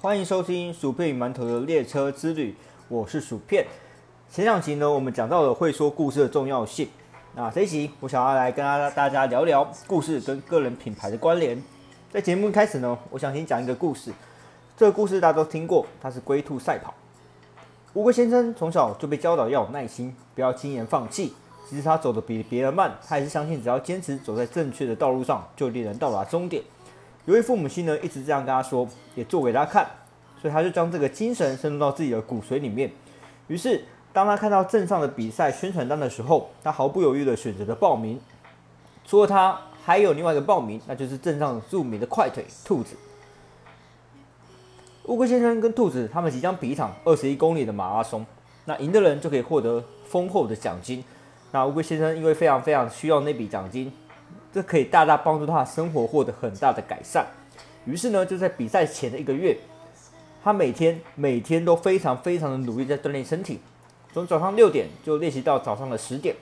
欢迎收听薯片与馒头的列车之旅，我是薯片。前两集呢，我们讲到了会说故事的重要性。那这一集，我想要来跟大大家聊聊故事跟个人品牌的关联。在节目开始呢，我想先讲一个故事。这个故事大家都听过，它是龟兔赛跑。乌龟先生从小就被教导要有耐心，不要轻言放弃。即使他走得比别人慢，他还是相信只要坚持走在正确的道路上，就一定能到达终点。由于父母亲呢一直这样跟他说，也做给他看，所以他就将这个精神深入到自己的骨髓里面。于是，当他看到镇上的比赛宣传单的时候，他毫不犹豫地选择了报名。除了他，还有另外一个报名，那就是镇上著名的快腿兔子。乌龟先生跟兔子他们即将比一场二十一公里的马拉松，那赢的人就可以获得丰厚的奖金。那乌龟先生因为非常非常需要那笔奖金。这可以大大帮助他生活获得很大的改善。于是呢，就在比赛前的一个月，他每天每天都非常非常的努力在锻炼身体，从早上六点就练习到早上的十点，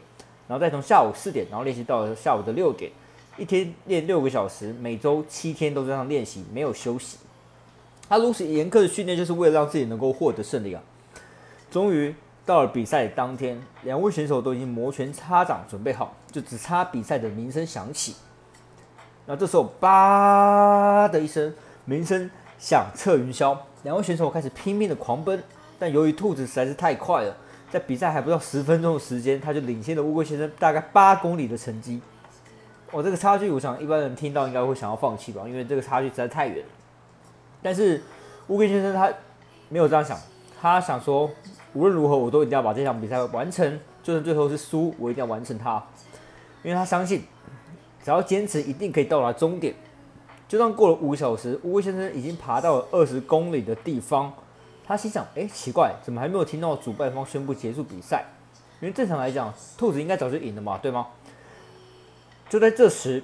然后再从下午四点，然后练习到下午的六点，一天练六个小时，每周七天都这样练习，没有休息。他如此严苛的训练，就是为了让自己能够获得胜利啊！终于。到了比赛当天，两位选手都已经摩拳擦掌，准备好，就只差比赛的鸣声响起。那这时候，吧的一声鸣声响彻云霄，两位选手开始拼命的狂奔。但由于兔子实在是太快了，在比赛还不到十分钟的时间，他就领先了乌龟先生大概八公里的成绩。我这个差距，我想一般人听到应该会想要放弃吧，因为这个差距实在太远。但是乌龟先生他没有这样想，他想说。无论如何，我都一定要把这场比赛完成，就算最后是输，我一定要完成它，因为他相信，只要坚持，一定可以到达终点。就算过了五小时，乌龟先生已经爬到了二十公里的地方，他心想：哎，奇怪，怎么还没有听到主办方宣布结束比赛？因为正常来讲，兔子应该早就赢了嘛，对吗？就在这时，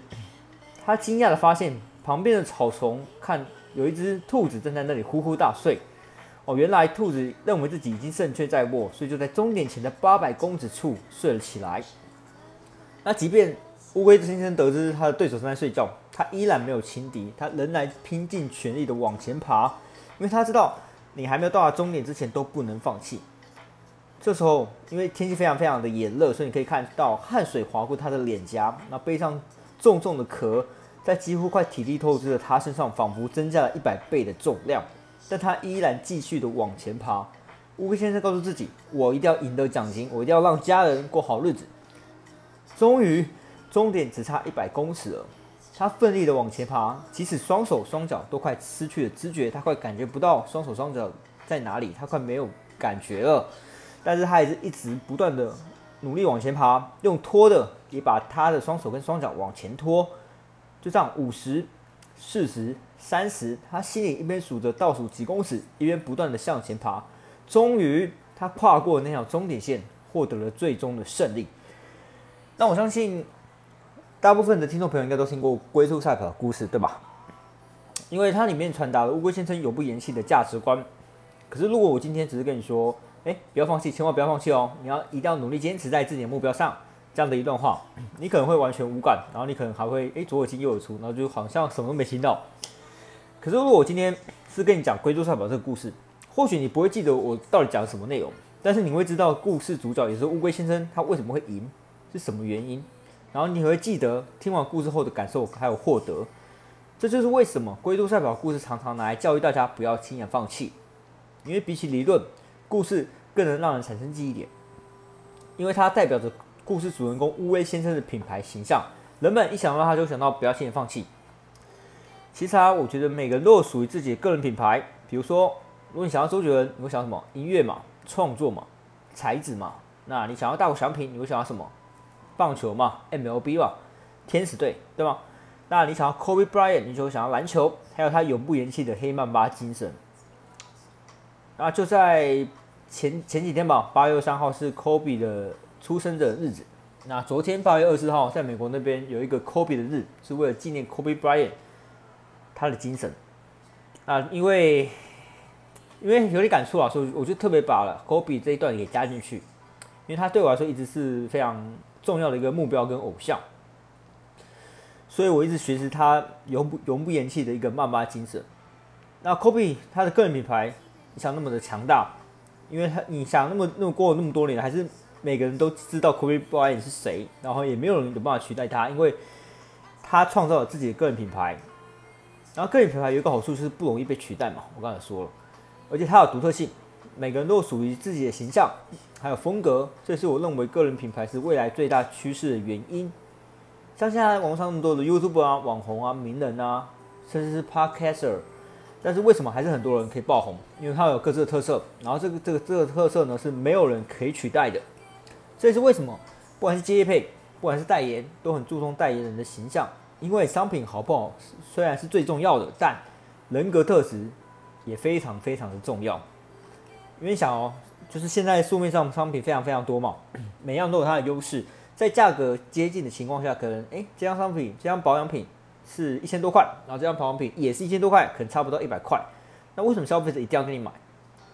他惊讶的发现旁边的草丛，看有一只兔子正在那里呼呼大睡。哦，原来兔子认为自己已经胜券在握，所以就在终点前的八百公尺处睡了起来。那即便乌龟先生得知他的对手正在睡觉，他依然没有轻敌，他仍然拼尽全力的往前爬，因为他知道你还没有到达终点之前都不能放弃。这时候，因为天气非常非常的炎热，所以你可以看到汗水划过他的脸颊，那背上重重的壳，在几乎快体力透支的他身上，仿佛增加了一百倍的重量。但他依然继续的往前爬。乌龟先生告诉自己：“我一定要赢得奖金，我一定要让家人过好日子。”终于，终点只差一百公尺了。他奋力的往前爬，即使双手双脚都快失去了知觉，他快感觉不到双手双脚在哪里，他快没有感觉了。但是他还是一直不断的努力往前爬，用拖的也把他的双手跟双脚往前拖。就这样，五十、四十。三十，他心里一边数着倒数几公尺，一边不断的向前爬。终于，他跨过那条终点线，获得了最终的胜利。那我相信，大部分的听众朋友应该都听过龟兔赛跑的故事，对吧？因为它里面传达了乌龟先生永不言弃的价值观。可是，如果我今天只是跟你说，哎，不要放弃，千万不要放弃哦，你要一定要努力坚持在自己的目标上，这样的一段话，你可能会完全无感，然后你可能还会哎左耳进右耳出，然后就好像什么都没听到。可是，如果我今天是跟你讲龟兔赛跑这个故事，或许你不会记得我到底讲了什么内容，但是你会知道故事主角也是乌龟先生，他为什么会赢，是什么原因，然后你会记得听完故事后的感受还有获得。这就是为什么龟兔赛跑故事常常拿来教育大家不要轻言放弃，因为比起理论，故事更能让人产生记忆点，因为它代表着故事主人公乌龟先生的品牌形象，人们一想到他就想到不要轻言放弃。其实啊，我觉得每个人都有属于自己的个人品牌。比如说，如果你想要周杰伦，你会想什么？音乐嘛，创作嘛，才子嘛。那你想要大谷翔平，你会想要什么？棒球嘛，MLB 嘛，天使队，对吗？那你想要 Kobe Bryant，你就会想要篮球，还有他永不言弃的黑曼巴精神。那就在前前几天吧，八月三号是 Kobe 的出生的日子。那昨天八月二十号，在美国那边有一个 Kobe 的日，是为了纪念 Kobe Bryant。他的精神啊，因为因为有点感触啊，所以我就特别把科比这一段给加进去，因为他对我来说一直是非常重要的一个目标跟偶像，所以我一直学习他永不永不言弃的一个曼巴精神。那 Kobe 他的个人品牌像那么的强大，因为他你想那么那么过了那么多年，还是每个人都知道 Kobe bryan 是谁，然后也没有人有办法取代他，因为他创造了自己的个人品牌。然后个人品牌有一个好处就是不容易被取代嘛，我刚才说了，而且它有独特性，每个人都有属于自己的形象，还有风格，这是我认为个人品牌是未来最大趋势的原因。像现在网上那么多的 YouTube 啊、网红啊、名人啊，甚至是 Podcaster，但是为什么还是很多人可以爆红？因为它有各自的特色，然后这个这个这个特色呢是没有人可以取代的。这也是为什么，不管是接配，不管是代言，都很注重代言人的形象。因为商品好不好虽然是最重要的，但人格特质也非常非常的重要。因为想哦，就是现在市面上商品非常非常多嘛，每样都有它的优势，在价格接近的情况下，可能诶这样商品这样保养品是一千多块，然后这样保养品也是一千多块，可能差不多一百块。那为什么消费者一定要跟你买？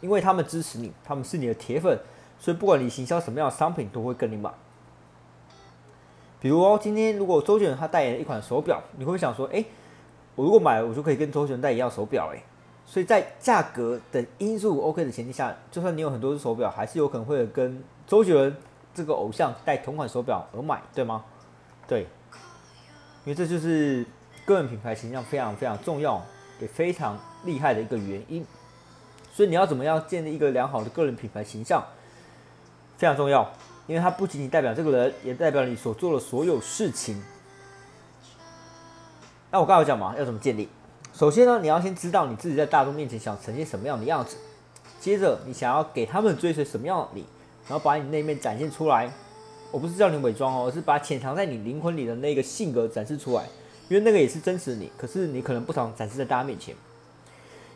因为他们支持你，他们是你的铁粉，所以不管你行销什么样的商品，都会跟你买。比如哦，今天如果周杰伦他代言了一款手表，你会不会想说，哎，我如果买，我就可以跟周杰伦戴一样手表，哎，所以在价格的因素 OK 的前提下，就算你有很多只手表，还是有可能会跟周杰伦这个偶像戴同款手表而买，对吗？对，因为这就是个人品牌形象非常非常重要，也非常厉害的一个原因。所以你要怎么样建立一个良好的个人品牌形象，非常重要。因为它不仅仅代表这个人，也代表你所做的所有事情。那我刚才讲嘛，要怎么建立？首先呢，你要先知道你自己在大众面前想呈现什么样的样子。接着，你想要给他们追随什么样的你，然后把你那面展现出来。我不是叫你伪装哦，而是把潜藏在你灵魂里的那个性格展示出来。因为那个也是真实的你，可是你可能不常展示在大家面前，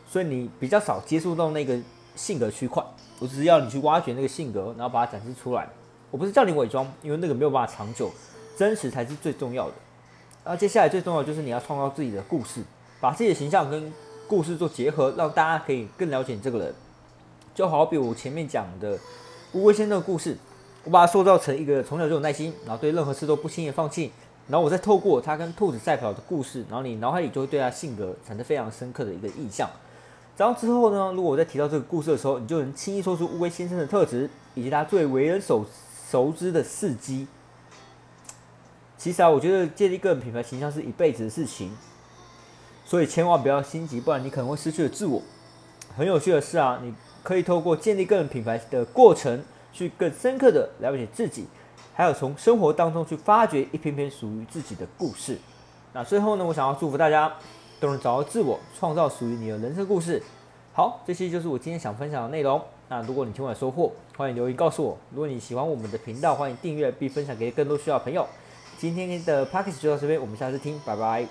所以你比较少接触到那个性格区块。我只是要你去挖掘那个性格，然后把它展示出来。我不是叫你伪装，因为那个没有办法长久，真实才是最重要的。那接下来最重要就是你要创造自己的故事，把自己的形象跟故事做结合，让大家可以更了解你这个人。就好比我前面讲的乌龟先生的故事，我把它塑造成一个从小就有耐心，然后对任何事都不轻易放弃。然后我再透过他跟兔子赛跑的故事，然后你脑海里就会对他性格产生非常深刻的一个印象。然后之后呢，如果我在提到这个故事的时候，你就能轻易说出乌龟先生的特质，以及他最为人所。熟知的事迹，其实啊，我觉得建立个人品牌形象是一辈子的事情，所以千万不要心急，不然你可能会失去了自我。很有趣的是啊，你可以透过建立个人品牌的过程，去更深刻的了解自己，还有从生活当中去发掘一篇篇属于自己的故事。那最后呢，我想要祝福大家都能找到自我，创造属于你的人生故事。好，这些就是我今天想分享的内容。那如果你听完收获，欢迎留言告诉我。如果你喜欢我们的频道，欢迎订阅并分享给更多需要的朋友。今天的 p a c k a g e 就到这边，我们下次听，拜拜。